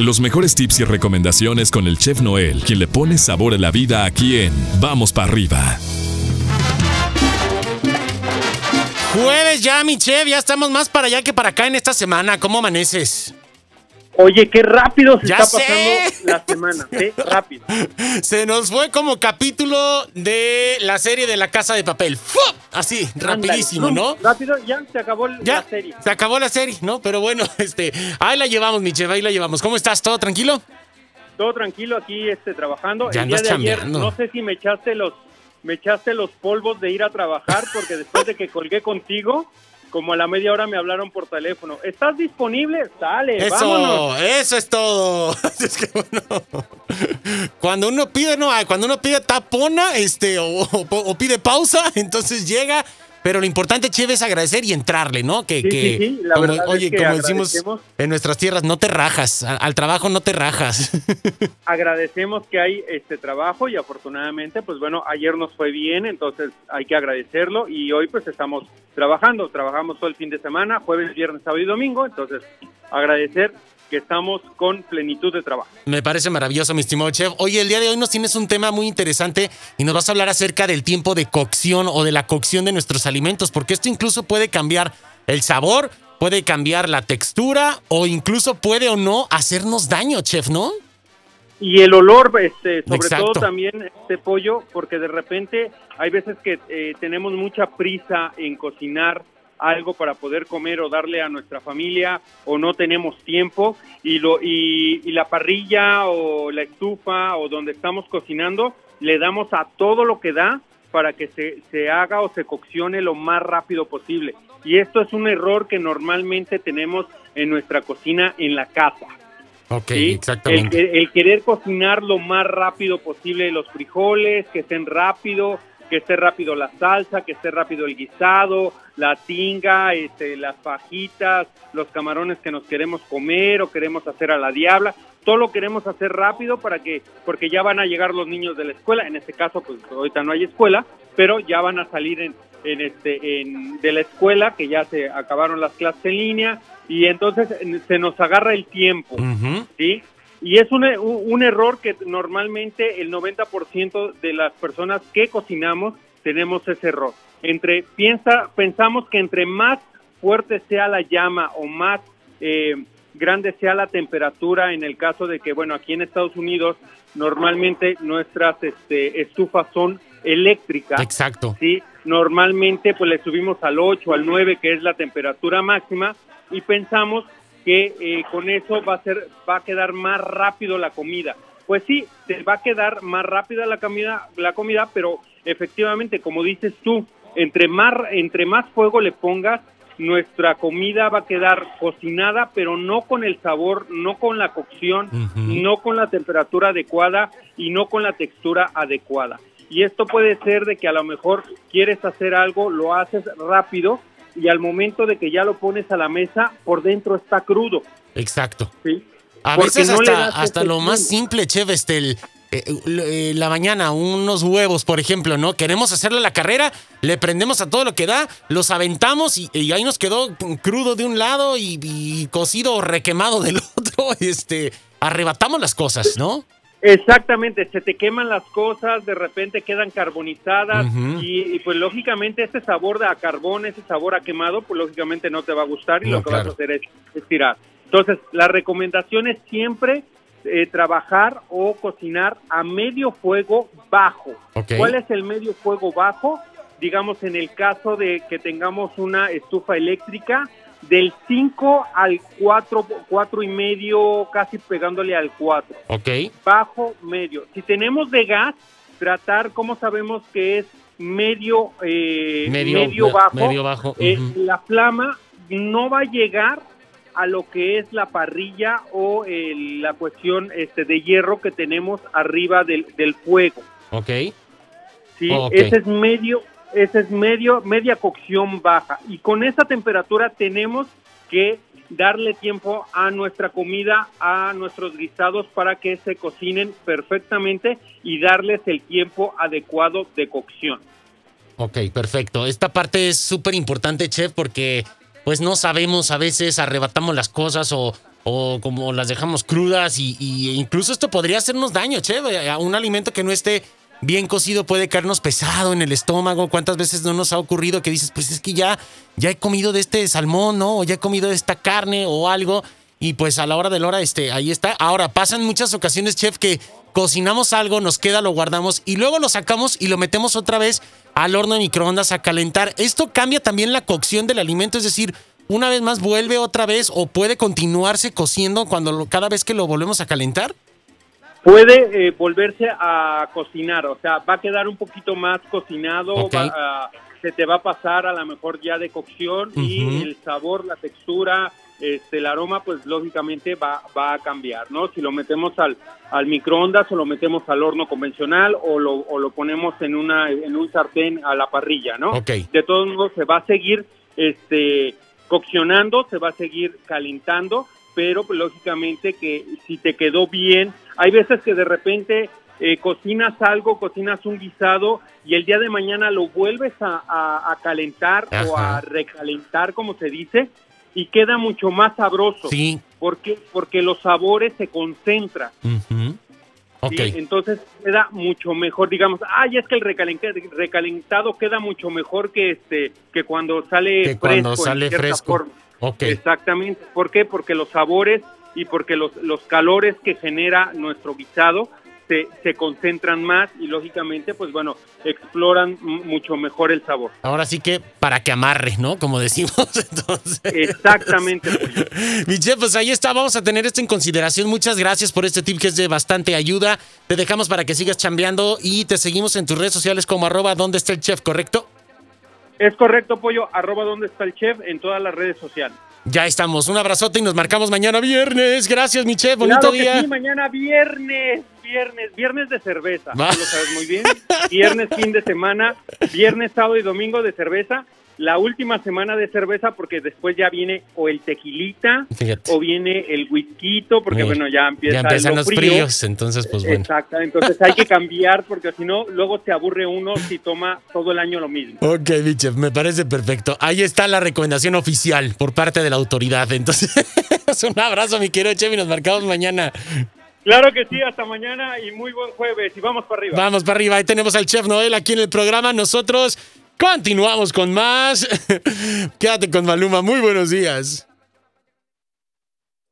Los mejores tips y recomendaciones con el chef Noel, quien le pone sabor a la vida aquí en Vamos para arriba. Jueves ya, mi chef, ya estamos más para allá que para acá en esta semana. ¿Cómo amaneces? Oye, qué rápido se Ya está sé. pasando la semana, ¿eh? Rápido. Se nos fue como capítulo de la serie de La Casa de Papel. ¡Fu! Así, rapidísimo, Ándale, ¿no? Rápido, ya se acabó Ya, la serie. se acabó la serie, ¿no? Pero bueno, este, ahí la llevamos, mi chef, ahí la llevamos. ¿Cómo estás? ¿Todo tranquilo? Todo tranquilo aquí este, trabajando. Ya el día de ayer, no sé si me echaste los me echaste los polvos de ir a trabajar porque después de que colgué contigo, como a la media hora me hablaron por teléfono. ¿Estás disponible? Sale, Eso, vámonos. eso es todo. Es que, bueno, cuando uno pide, no, cuando uno pide tapona, este, o, o- o pide pausa, entonces llega. Pero lo importante, Cheve, es agradecer y entrarle, ¿no? Que, Sí, que sí, sí, la como- verdad es oye, que como decimos en nuestras tierras, no te rajas. Al trabajo no te rajas. Agradecemos que hay este trabajo y afortunadamente, pues bueno, ayer nos fue bien, entonces hay que agradecerlo y hoy pues estamos trabajando, trabajamos todo el fin de semana, jueves, viernes, sábado y domingo, entonces agradecer que estamos con plenitud de trabajo. Me parece maravilloso, mi estimado chef. Oye, el día de hoy nos tienes un tema muy interesante y nos vas a hablar acerca del tiempo de cocción o de la cocción de nuestros alimentos, porque esto incluso puede cambiar el sabor, puede cambiar la textura o incluso puede o no hacernos daño, chef, ¿no? Y el olor, este, sobre Exacto. todo también este pollo, porque de repente hay veces que eh, tenemos mucha prisa en cocinar algo para poder comer o darle a nuestra familia o no tenemos tiempo y lo y, y la parrilla o la estufa o donde estamos cocinando le damos a todo lo que da para que se, se haga o se coccione lo más rápido posible y esto es un error que normalmente tenemos en nuestra cocina en la casa Ok, ¿sí? exactamente. El, el querer cocinar lo más rápido posible los frijoles, que estén rápido, que esté rápido la salsa, que esté rápido el guisado, la tinga, este, las fajitas, los camarones que nos queremos comer o queremos hacer a la diabla, todo lo queremos hacer rápido para que, porque ya van a llegar los niños de la escuela, en este caso pues ahorita no hay escuela, pero ya van a salir en, en este, en, de la escuela, que ya se acabaron las clases en línea, y entonces en- se nos agarra el tiempo. ¿sí? Y es un, un- un error que normalmente el 90% de las personas que cocinamos tenemos ese error. Entre piensa pensamos que entre más fuerte sea la llama o más eh, grande sea la temperatura en el caso de que bueno aquí en Estados Unidos normalmente nuestras este, estufas son eléctricas Exacto. ¿sí? Normalmente pues le subimos al 8, al 9, que es la temperatura máxima, y pensamos que eh, con eso va a ser, va a quedar más rápido la comida. Pues sí, te va a quedar más rápida la comida, la comida, pero efectivamente, como dices tú, entre más, entre más fuego le pongas, nuestra comida va a quedar cocinada, pero no con el sabor, no con la cocción, no con la temperatura adecuada y no con la textura adecuada. Y esto puede ser de que a lo mejor quieres hacer algo, lo haces rápido y al momento de que ya lo pones a la mesa, por dentro está crudo, Exacto. ¿sí? A Porque veces no hasta, hasta ese lo más simple, chef, este, el, eh, eh, la mañana, unos huevos, por ejemplo, ¿no? Queremos hacerle la carrera, le prendemos a todo lo que da, los aventamos y, y ahí nos quedó crudo de un lado y, y cocido o requemado del otro. Este, arrebatamos las cosas, ¿no? Exactamente, se te queman las cosas, de repente quedan carbonizadas y, y, pues lógicamente ese sabor de a carbón, ese sabor a quemado, pues lógicamente no te va a gustar y No, lo que claro. vas a hacer es, es tirar. Entonces, la recomendación es siempre eh, trabajar o cocinar a medio fuego bajo. ¿Cuál es el medio fuego bajo? Digamos, en el caso de que tengamos una estufa eléctrica, del 5 al 4, 4 y medio, casi pegándole al 4 Ok. bajo, medio. Si tenemos de gas, tratar, ¿cómo sabemos que es medio, eh, Medio- medio, me- bajo? medio bajo, Eh. La flama no va a llegar a lo que es la parrilla o eh, la cuestión este, de hierro que tenemos arriba del, del fuego. Ok. ¿sí? Ok. Ese es medio, ese es medio, media cocción baja. Y con esa temperatura tenemos que darle tiempo a nuestra comida, a nuestros guisados para que se cocinen perfectamente y darles el tiempo adecuado de cocción. Ok, perfecto. Esta parte es súper importante, chef, porque pues no sabemos, a veces arrebatamos las cosas o, o como las dejamos crudas y, incluso esto podría hacernos daño, che. Un alimento que no esté bien cocido puede caernos pesado en el estómago. ¿Cuántas veces no nos ha ocurrido que dices, pues es que ya, ya he comido de este salmón, ¿no? O ya he comido de esta carne o algo. Y pues a la hora de la hora, este, ahí está. Ahora, pasan muchas ocasiones, chef, que cocinamos algo, nos queda, lo guardamos y luego lo sacamos y lo metemos otra vez al horno de microondas a calentar. Esto cambia también la cocción del alimento, es decir, una vez más vuelve otra vez o puede continuarse cociendo cuando cada vez que lo volvemos a calentar puede eh, volverse a cocinar, o sea, va a quedar un poquito más cocinado, se te va a pasar a lo mejor ya de cocción y el sabor, la textura, este, el aroma, pues lógicamente va, va a cambiar, ¿no? Si lo metemos al, al microondas o lo metemos al horno convencional o lo, o lo ponemos en, una, en un sartén a la parrilla, ¿no? De todos modos, se va a seguir este, coccionando, se va a seguir calentando, pero pues, lógicamente que si te quedó bien, hay veces que de repente eh, cocinas algo, cocinas un guisado y el día de mañana lo vuelves a, calentar o a recalentar, como se dice, y queda mucho más sabroso. Sí. Porque, porque los sabores se concentran. Entonces queda mucho mejor, digamos, ay, es que el recalentado, queda mucho mejor que este que cuando sale fresco. Cuando sale fresco. Exactamente. ¿Por qué? Porque los sabores y porque los, los calores que genera nuestro guisado se, se, concentran más y lógicamente, pues bueno, exploran mucho mejor el sabor. Ahora sí que para que amarre, ¿no? Como decimos entonces. Exactamente. Mi chef, pues ahí está, vamos a tener esto en consideración. Muchas gracias por este tip que es de bastante ayuda. Te dejamos para que sigas chambeando y te seguimos en tus redes sociales como arroba donde está el chef, ¿correcto? Es correcto, Pollo, arroba donde está el chef en todas las redes sociales. Ya estamos. Un abrazote y nos marcamos mañana viernes. Gracias, mi chef. Bonito día. sí, mañana viernes. Viernes, viernes de cerveza. Tú lo sabes muy bien. Viernes, fin de semana. Viernes, sábado y domingo de cerveza la última semana de cerveza porque después ya viene o el tequilita o viene el whisky porque bueno ya empieza ya empiezan los fríos entonces pues bueno. Exacto entonces hay que cambiar porque si no luego se aburre uno si toma todo el año lo mismo. Ok bichef me parece perfecto. Ahí está la recomendación oficial por parte de la autoridad entonces un abrazo mi querido chef y nos marcamos mañana. Claro que sí, hasta mañana y muy buen jueves y vamos para arriba. Vamos para arriba, ahí tenemos al chef Noel aquí en el programa. Nosotros Continuamos con más. Quédate con Maluma. Muy buenos días.